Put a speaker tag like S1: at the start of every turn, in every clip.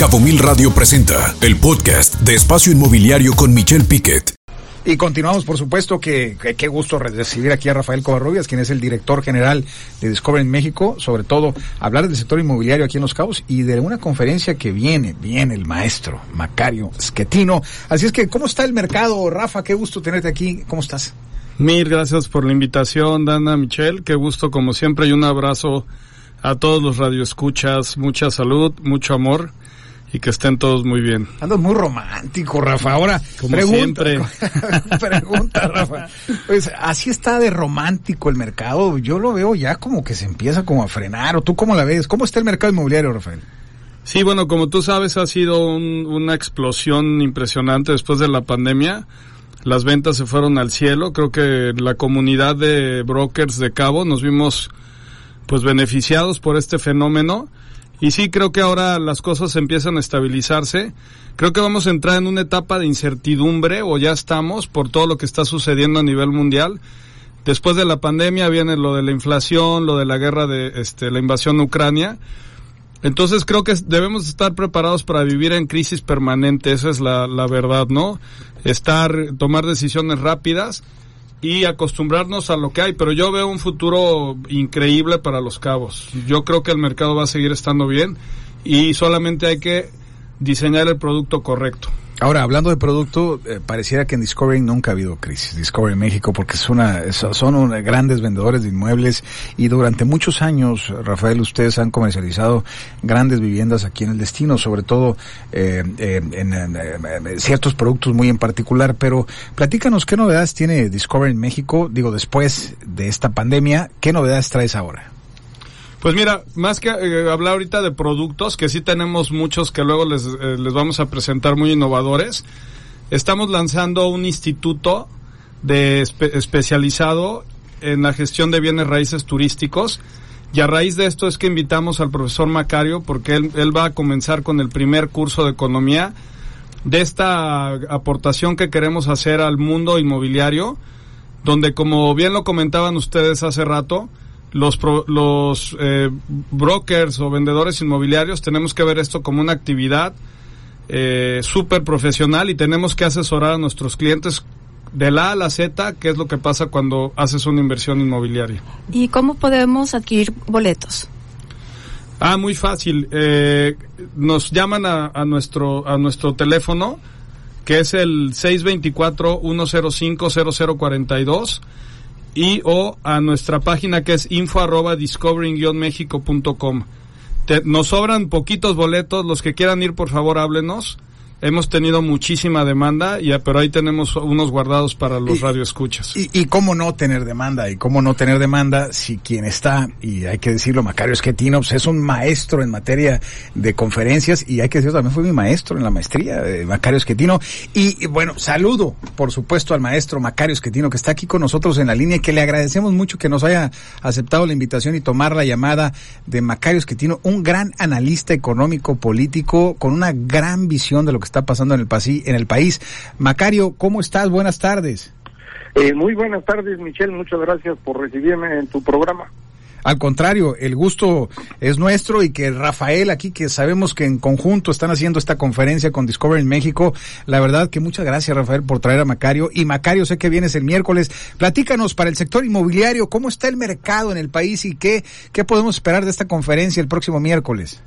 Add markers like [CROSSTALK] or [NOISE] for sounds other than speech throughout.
S1: Cabo Mil Radio presenta el podcast de Espacio Inmobiliario con Michelle Piquet.
S2: Y continuamos, por supuesto, que, qué gusto recibir aquí a Rafael Covarrubias, quien es el director general de Discovery en México, sobre todo hablar del sector inmobiliario aquí en Los Cabos y de una conferencia que viene, viene el maestro Macario Schettino. Así es que, ¿cómo está el mercado, Rafa? Qué gusto tenerte aquí. ¿Cómo estás?
S3: Mil gracias por la invitación, Dana, Michelle. Qué gusto, como siempre, y un abrazo a todos los radioescuchas. Mucha salud, mucho amor y que estén todos muy bien.
S2: Ando muy romántico, Rafa. Ahora,
S3: Como
S2: pregunta,
S3: siempre. [LAUGHS]
S2: pregunta, Rafa. Pues así está de romántico el mercado. Yo lo veo ya como que se empieza como a frenar. ¿O tú cómo la ves? ¿Cómo está el mercado inmobiliario, Rafael?
S3: Sí, bueno, como tú sabes, ha sido un- una explosión impresionante después de la pandemia. Las ventas se fueron al cielo. Creo que la comunidad de brokers de Cabo nos vimos pues beneficiados por este fenómeno. Y sí, creo que ahora las cosas empiezan a estabilizarse. Creo que vamos a entrar en una etapa de incertidumbre, o ya estamos, por todo lo que está sucediendo a nivel mundial. Después de la pandemia viene lo de la inflación, lo de la guerra de este, la invasión a Ucrania. Entonces creo que debemos estar preparados para vivir en crisis permanente, esa es la, la verdad, ¿no? Estar, tomar decisiones rápidas y acostumbrarnos a lo que hay, pero yo veo un futuro increíble para los cabos. Yo creo que el mercado va a seguir estando bien y solamente hay que diseñar el producto correcto.
S2: Ahora, hablando de producto, eh, pareciera que en Discovery nunca ha habido crisis. Discovery México, porque es una, es- son un- grandes vendedores de inmuebles y durante muchos años, Rafael, ustedes han comercializado grandes viviendas aquí en el destino, sobre todo eh, eh, en, ciertos productos muy en particular. Pero platícanos qué novedades tiene Discovery en México, digo, después de esta pandemia, ¿qué novedades traes ahora?
S3: Pues mira, más que eh, hablar ahorita de productos, que sí tenemos muchos que luego les, eh, les vamos a presentar muy innovadores, estamos lanzando un instituto de espe- especializado en la gestión de bienes raíces turísticos. Y a raíz de esto es que invitamos al profesor Macario, porque él, él va a comenzar con el primer curso de economía de esta aportación que queremos hacer al mundo inmobiliario, donde como bien lo comentaban ustedes hace rato, los, pro- los eh, brokers o vendedores inmobiliarios tenemos que ver esto como una actividad eh, súper profesional y tenemos que asesorar a nuestros clientes de la A a la Z, que es lo que pasa cuando haces una inversión inmobiliaria.
S4: ¿Y cómo podemos adquirir boletos?
S3: Ah, muy fácil. Eh, nos llaman a, a nuestro a nuestro teléfono, que es el 624-105-0042, y o a nuestra página que es info arroba discovering-mexico.com. Nos sobran poquitos boletos, los que quieran ir, por favor, háblenos. Hemos tenido muchísima demanda, y, pero ahí tenemos unos guardados para los
S2: Y-
S3: radioescuchas.
S2: Y, y cómo no tener demanda, y cómo no tener demanda si quien está, y hay que decirlo, Macario Schettino, pues es un maestro en materia de conferencias, y hay que decirlo, también fue mi maestro en la maestría, eh, Macario Schettino. Y, y, bueno, saludo, por supuesto, al maestro Macario Schettino, que está aquí con nosotros en la línea, y que le agradecemos mucho que nos haya aceptado la invitación y tomar la llamada de Macario Schettino, un gran analista económico, político, con una gran visión de lo que está pasando en el, en el país. Macario, ¿cómo estás? Buenas tardes.
S5: Eh, muy buenas tardes, Michelle. Muchas gracias por recibirme en tu programa.
S2: Al contrario, el gusto es nuestro y que Rafael aquí, que sabemos que en conjunto están haciendo esta conferencia con Discovery en México, la verdad que muchas gracias Rafael por traer a Macario. Y Macario, sé que vienes el miércoles. Platícanos para el sector inmobiliario, ¿cómo está el mercado en el país y qué, qué podemos esperar de esta conferencia el próximo miércoles?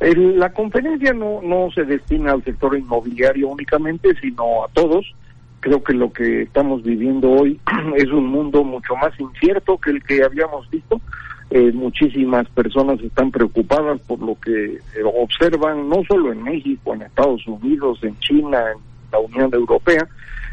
S5: El- la conferencia no, no se destina al sector inmobiliario únicamente, sino a todos. Creo que lo que estamos viviendo hoy [CLEARS THROAT] es un mundo mucho más incierto que el que habíamos visto. Eh, muchísimas personas están preocupadas por lo que eh, observan, no solo en México, en Estados Unidos, en China, en la Unión Europea.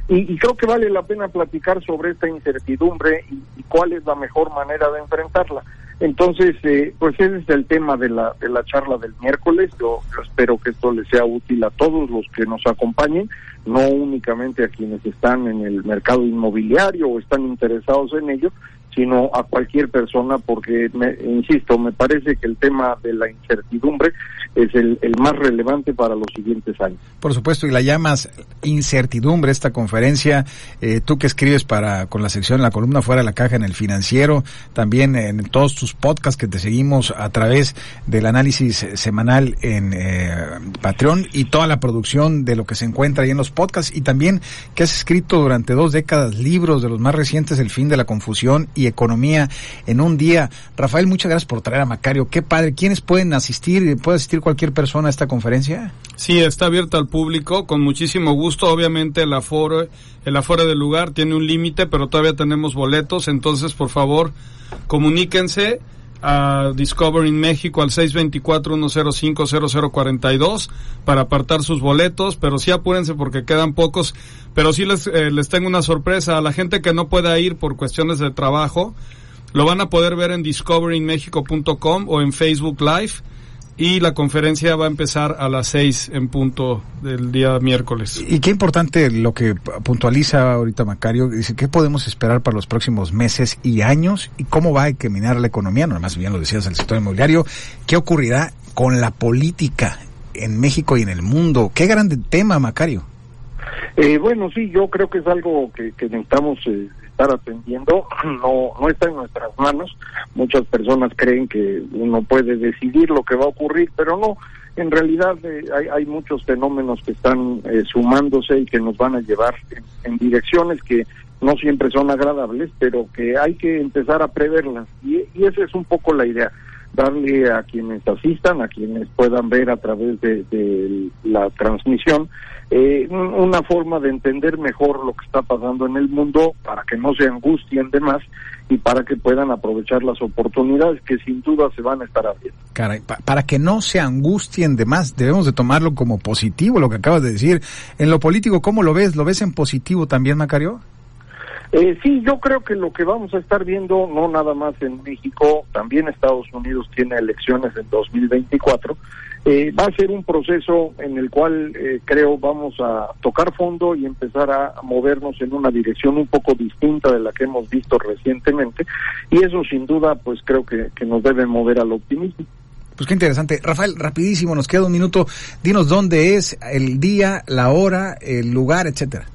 S5: Y, creo que vale la pena platicar sobre esta incertidumbre y cuál es la mejor manera de enfrentarla. Entonces, eh, pues ese es el tema de la, de la charla del miércoles. Yo, yo espero que esto les sea útil a todos los que nos acompañen, no únicamente a quienes están en el mercado inmobiliario o están interesados en ello, sino a cualquier persona, porque, me, insisto, me parece que el tema de la incertidumbre es el, más relevante para los siguientes años.
S2: Por supuesto, y la llamas incertidumbre esta conferencia, eh, tú que escribes para con la sección, la columna fuera de la caja en el financiero, también en todos tus podcasts que te seguimos a través del análisis semanal en eh, Patreon y toda la producción de lo que se encuentra ahí en los podcasts y también que has escrito durante dos décadas libros de los más recientes, El fin de la confusión y Economía en un día. Rafael, muchas gracias por traer a Macario. Qué padre. ¿Quiénes pueden asistir? ¿Puede asistir cualquier persona a esta conferencia?
S3: Sí, está abierta al público con muchísimo gusto. Obviamente el aforo, el aforo del lugar tiene un límite, pero todavía tenemos boletos. Entonces, por favor, comuníquense a Discovery México al 624-105-0042 para apartar sus boletos, pero sí apúrense porque quedan pocos. Pero sí les, eh, les tengo una sorpresa. A la gente que no pueda ir por cuestiones de trabajo, lo van a poder ver en discoverymexico.com o en Facebook Live y la conferencia va a empezar a las seis en punto del día miércoles.
S2: Y qué importante lo que puntualiza ahorita Macario, dice, ¿qué podemos esperar para los próximos meses y años? ¿Y cómo va a caminar la economía? No, más bien lo decías, el sector inmobiliario. ¿Qué ocurrirá con la política en México y en el mundo? Qué grande tema, Macario.
S5: Eh, bueno, sí, yo creo que es algo que, que necesitamos eh, estar atendiendo. [CLEARS THROAT] No, no está en nuestras manos. Muchas personas creen que uno puede decidir lo que va a ocurrir, pero no. En realidad eh, hay, hay, muchos fenómenos que están eh, sumándose y que nos van a llevar en, direcciones que no siempre son agradables, pero que hay que empezar a preverlas. Y, y esa es un poco la idea darle a quienes asistan, a quienes puedan ver a través de, la transmisión, eh, una forma de entender mejor lo que está pasando en el mundo para que no se angustien de más y para que puedan aprovechar las oportunidades que sin duda se van a estar abriendo.
S2: Caray, pa para que no se angustien de más, debemos de tomarlo como positivo lo que acabas de decir. En lo político, ¿cómo lo ves? ¿Lo ves en positivo también, Macario?
S5: Eh, sí, yo creo que lo que vamos a estar viendo, no nada más en México, también Estados Unidos tiene elecciones en 2024, eh, va a ser un proceso en el cual eh, creo vamos a tocar fondo y empezar a movernos en una dirección un poco distinta de la que hemos visto recientemente y eso sin duda pues creo que, que nos debe mover al optimismo.
S2: Pues qué interesante. Rafael, rapidísimo, nos queda un minuto. Dinos dónde es el día, la hora, el lugar, etcétera.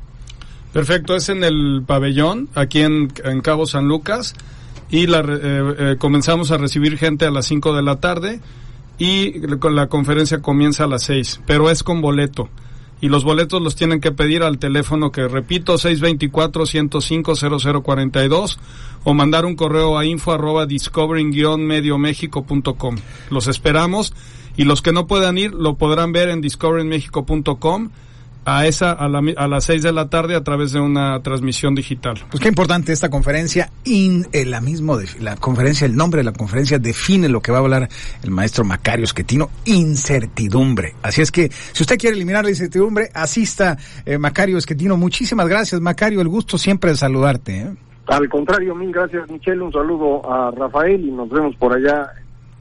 S3: Perfecto, es en el pabellón, aquí en, en Cabo San Lucas, y la, eh, eh, comenzamos a recibir gente a las 5 de la tarde y la conferencia comienza a las 6, pero es con boleto. Y los boletos los tienen que pedir al teléfono que repito, 624-105-0042 o mandar un correo a info arroba discovering-mediomexico.com. Los esperamos y los que no puedan ir lo podrán ver en discoveringmexico.com a esa a, la, a las 6 de la tarde a través de una transmisión digital.
S2: Pues qué importante esta conferencia in eh, la mismo de, la conferencia el nombre de la conferencia define lo que va a hablar el maestro Macario Esquetino incertidumbre. Así es que si usted quiere eliminar la incertidumbre asista eh, Macario Esquetino. Muchísimas gracias Macario, el gusto siempre de saludarte. ¿eh?
S5: Al contrario, mil gracias Michelle, un saludo a Rafael y nos vemos por allá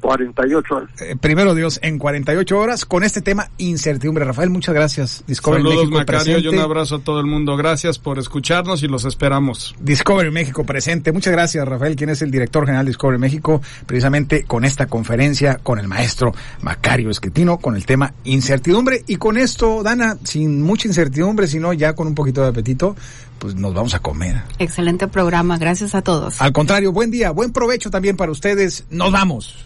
S5: 48 horas.
S2: Eh, primero Dios, en 48 horas con este tema incertidumbre. Rafael, muchas gracias.
S3: Discovery Saludos, México Macario, presente. y un abrazo a todo el mundo. Gracias por escucharnos y los esperamos.
S2: Discovery México presente. Muchas gracias, Rafael, quien es el director general de Discovery México, precisamente con esta conferencia con el maestro Macario Esquetino con el tema incertidumbre. Y con esto, Dana, sin mucha incertidumbre, sino ya con un poquito de apetito, pues nos vamos a comer.
S4: Excelente programa, gracias a todos.
S2: Al contrario, buen día, buen provecho también para ustedes. Nos vamos.